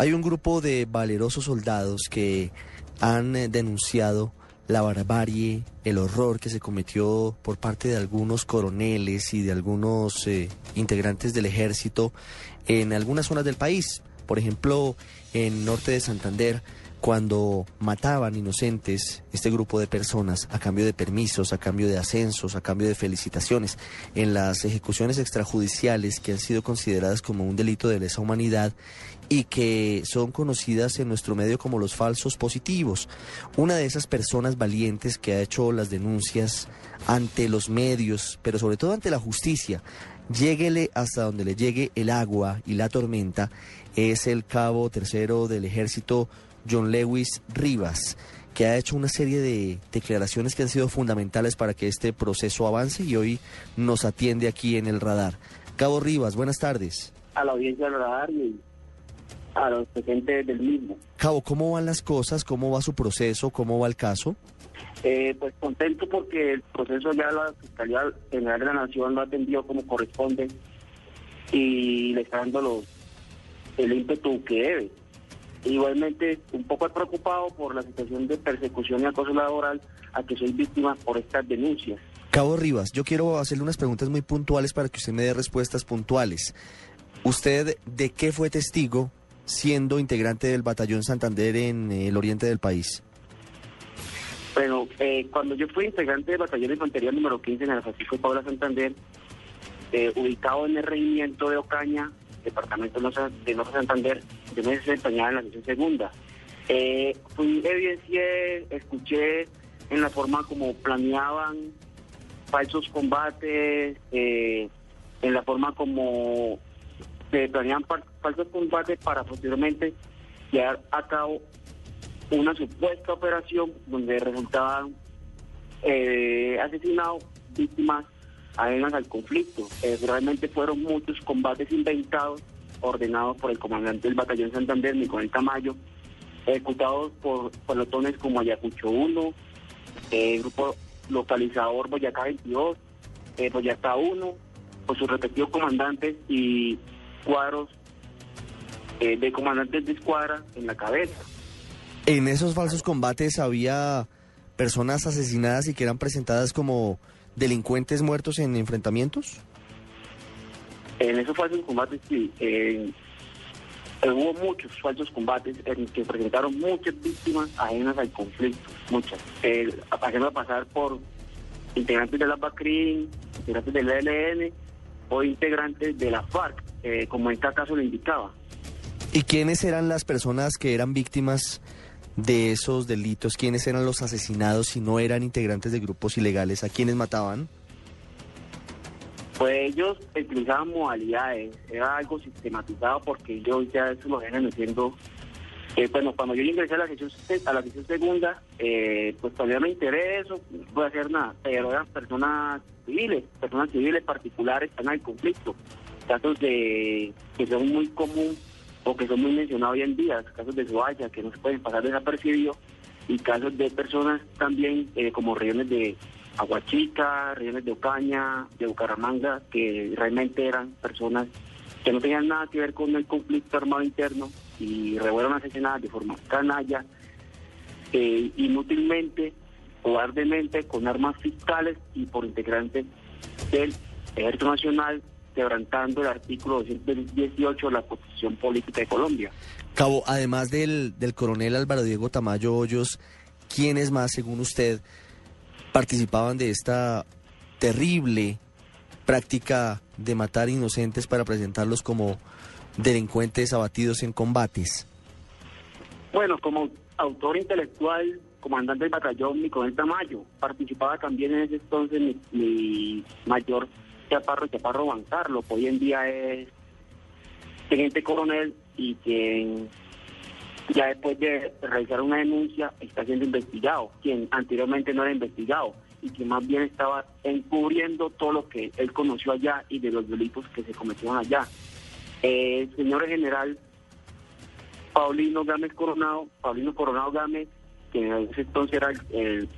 Hay un grupo de valerosos soldados que han eh, denunciado la barbarie, el horror que se cometió por parte de algunos coroneles y de algunos eh, integrantes del ejército en algunas zonas del país. Por ejemplo, en norte de Santander, cuando mataban inocentes este grupo de personas a cambio de permisos, a cambio de ascensos, a cambio de felicitaciones, en las ejecuciones extrajudiciales que han sido consideradas como un delito de lesa humanidad y que son conocidas en nuestro medio como los falsos positivos. Una de esas personas valientes que ha hecho las denuncias ante los medios, pero sobre todo ante la justicia, lléguele hasta donde le llegue el agua y la tormenta, es el cabo tercero del ejército John Lewis Rivas que ha hecho una serie de declaraciones que han sido fundamentales para que este proceso avance y hoy nos atiende aquí en el radar. Cabo Rivas, buenas tardes. A la audiencia del radar y a los presentes del mismo. Cabo, ¿cómo van las cosas? ¿Cómo va su proceso? ¿Cómo va el caso? Eh, pues contento porque el proceso ya la Fiscalía General de la Nación lo ha atendido como corresponde y le está dando los, el ímpetu que debe. Igualmente, un poco preocupado por la situación de persecución y acoso laboral a que soy víctima por estas denuncias. Cabo Rivas, yo quiero hacerle unas preguntas muy puntuales para que usted me dé respuestas puntuales. ¿Usted de qué fue testigo siendo integrante del Batallón Santander en el oriente del país? Bueno, eh, cuando yo fui integrante del Batallón de Infantería número 15 en el Francisco Paula Santander, eh, ubicado en el regimiento de Ocaña, departamento de Norte Santander, yo me desempeñaba en la sesión segunda. Eh, fui, evidencié, escuché en la forma como planeaban falsos combates, eh, en la forma como se planeaban falsos combates para posteriormente llevar a cabo una supuesta operación donde resultaban eh, asesinados víctimas ajenas al conflicto. Eh, realmente fueron muchos combates inventados, ordenados por el comandante del batallón Santander, Nicolás Tamayo, ejecutados por pelotones como Ayacucho 1, eh, grupo localizador Boyacá 22, eh, Boyacá 1, por sus respectivos comandantes y cuadros eh, de comandantes de escuadra en la cabeza. En esos falsos combates había personas asesinadas y que eran presentadas como delincuentes muertos en enfrentamientos? En esos falsos combates sí. Eh, hubo muchos falsos combates en que presentaron muchas víctimas ajenas al conflicto, muchas. Eh, a pasar por integrantes de la BACRIN, integrantes del ELN o integrantes de la FARC, eh, como en este caso lo indicaba. ¿Y quiénes eran las personas que eran víctimas de esos delitos? ¿Quiénes eran los asesinados si no eran integrantes de grupos ilegales? ¿A quiénes mataban? Pues ellos utilizaban modalidades, era algo sistematizado porque ellos ya eso lo vienen haciendo. Eh, bueno, cuando yo ingresé a la sesión, a la segunda, eh, pues todavía me intereso, no puedo hacer nada, pero eran personas civiles, personas civiles particulares están en conflicto, casos de que son muy comunes o que son muy mencionados hoy en día, casos de Zoaya que no se pueden pasar desapercibidos y casos de personas también eh, como regiones de Aguachica, regiones de Ocaña, de Bucaramanga, que realmente eran personas que no tenían nada que ver con el conflicto armado interno y fueron asesinadas de forma canalla, eh, inútilmente, cobardemente, con armas fiscales y por integrantes del Ejército Nacional quebrantando el artículo 218 de la Constitución Política de Colombia. Cabo, además del, del coronel Álvaro Diego Tamayo Hoyos, ¿quiénes más, según usted, participaban de esta terrible práctica de matar inocentes para presentarlos como delincuentes abatidos en combates? Bueno, como autor intelectual, comandante del batallón Nicolás Tamayo, participaba también en ese entonces mi, mi mayor Chaparro Chaparro Juan Carlos, hoy en día es teniente coronel y quien ya después de realizar una denuncia está siendo investigado, quien anteriormente no era investigado y que más bien estaba encubriendo todo lo que él conoció allá y de los delitos que se cometieron allá. Eh, el señor general Paulino Gámez Coronado, Paulino Coronado Gámez, que en ese entonces era el,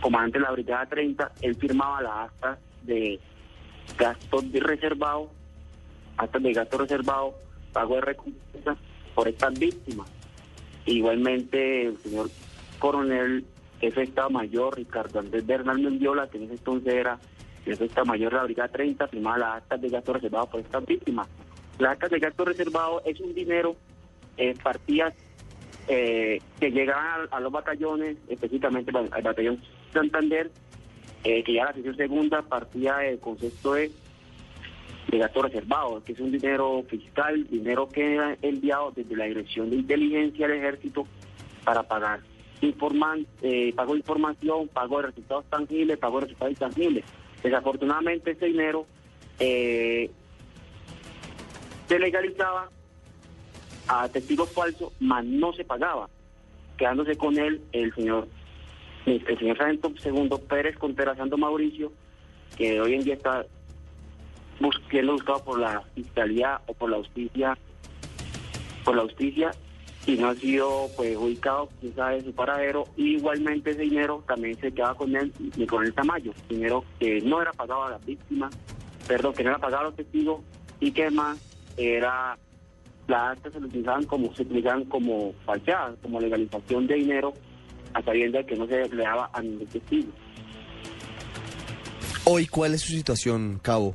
comandante de la Brigada 30, él firmaba la acta de gastos de reservado, hasta de gasto reservado, pago de recompensa por estas víctimas. Igualmente el señor coronel jefe Estado Mayor, Ricardo Andrés Bernal Mendiola, que en ese entonces era jefe de Estado Mayor de la Brigada 30, firmaba las actas de gasto reservado por estas víctimas. Las actas de gasto reservado es un dinero, eh, partidas eh, que llegaban a, los batallones, específicamente al batallón Santander, eh, que ya la sesión segunda partía del concepto de, gasto reservado, que es un dinero fiscal, dinero que era enviado desde la Dirección de Inteligencia del Ejército para pagar informan, eh, pago de información, pago de resultados tangibles, pago de resultados intangibles. Desafortunadamente ese dinero eh, se legalizaba a testigos falsos, mas no se pagaba, quedándose con él el señor el señor Sargento Segundo Pérez Contreras Santo Mauricio, que hoy en día está siendo buscado por la fiscalía o por la justicia, por la justicia y no ha sido pues ubicado, quién sabe su paradero, igualmente ese dinero también se quedaba con él con el Tamayo, dinero que no era pagado a las víctimas, perdón, que no era pagado a los testigos y que más era las actas se utilizaban como se utilizaban como falseadas, como legalización de dinero a sabiendas que no se empleaba a ningún testigo. Hoy, ¿cuál es su situación, Cabo?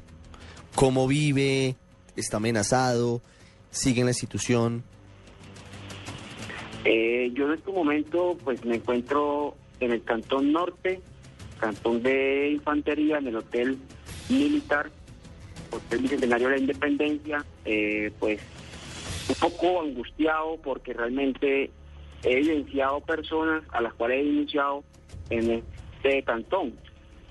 ¿Cómo vive? ¿Está amenazado? ¿Sigue en la institución? Eh, yo en este momento pues me encuentro en el Cantón Norte, Cantón de Infantería, en el Hotel Militar, Hotel Bicentenario de la Independencia, eh, pues un poco angustiado porque realmente he evidenciado personas a las cuales he denunciado en este cantón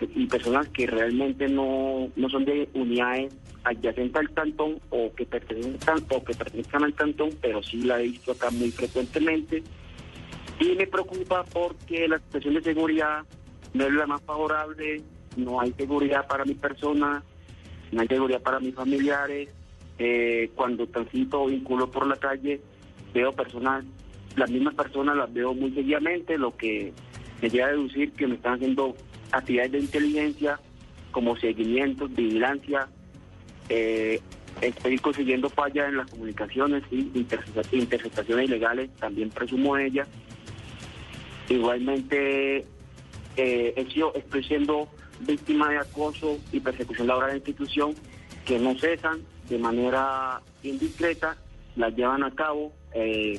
y personas que realmente no, no son de unidades adyacentes al cantón o que pertenezcan o que pertenezcan al cantón, pero sí la he visto acá muy frecuentemente. Y me preocupa porque la situación de seguridad no es la más favorable, no hay seguridad para mi persona, no hay seguridad para mis familiares. Eh, cuando transito o vinculo por la calle, veo personas, las mismas personas las veo muy seguidamente, lo que me lleva a deducir que me están haciendo actividades de inteligencia como seguimiento, vigilancia, eh, estoy consiguiendo fallas en las comunicaciones y interceptaciones ilegales, también presumo ella. Igualmente, eh, estoy siendo víctima de acoso y persecución laboral en la institución que no cesan de manera indiscreta, las llevan a cabo eh,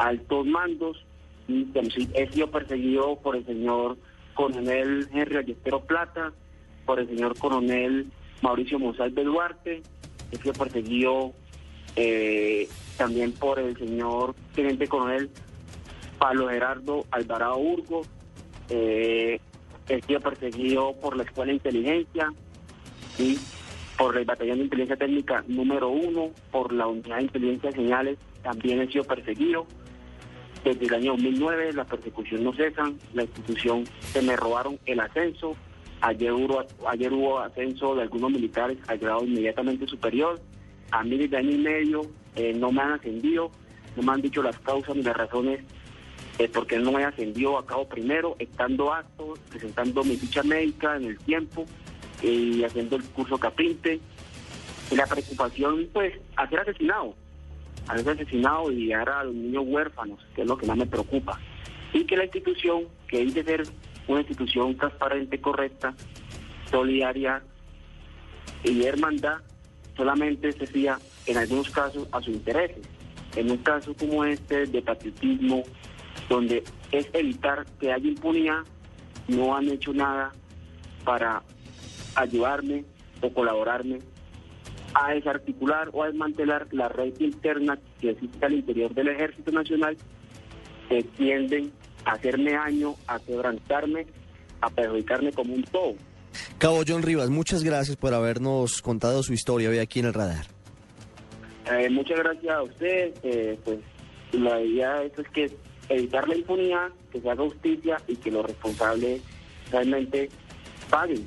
altos mandos. Y he sido perseguido por el señor coronel Henry Ayestero Plata, por el señor coronel Mauricio Monsalve Duarte, he sido perseguido eh, también por el señor teniente coronel Pablo Gerardo Alvarado Urgo, eh, he sido perseguido por la Escuela de Inteligencia y por el Batallón de Inteligencia Técnica número uno, por la Unidad de Inteligencia de Señales, también he sido perseguido. Desde el año 2009 la persecución no cesa, la institución se me robaron el ascenso, Ayer hubo, ayer hubo ascenso de algunos militares al grado inmediatamente superior. A mí desde año y medio eh, no me han ascendido, no me han dicho las causas ni las razones eh, por qué no me ascendido a cabo primero, estando actos, presentando mi ficha médica en el tiempo y haciendo el curso capinte. Y la preocupación, pues, a ser asesinado, a ser asesinado y llegar a los niños huérfanos, que es lo que más me preocupa. Y que la institución, que dice ser una institución transparente, correcta, solidaria y hermandad, solamente se fía en algunos casos a sus intereses. En un caso como este de patriotismo, donde es evitar que haya impunidad, no han hecho nada para ayudarme o colaborarme a desarticular o a desmantelar la red interna que existe al interior del Ejército Nacional que tienden hacerme daño, a quebrantarme, a perjudicarme como un todo. Cabo John Rivas, muchas gracias por habernos contado su historia hoy aquí en el radar. Eh, muchas gracias a usted. Eh, pues la idea es que evitar la impunidad, que se haga justicia y que los responsables realmente paguen.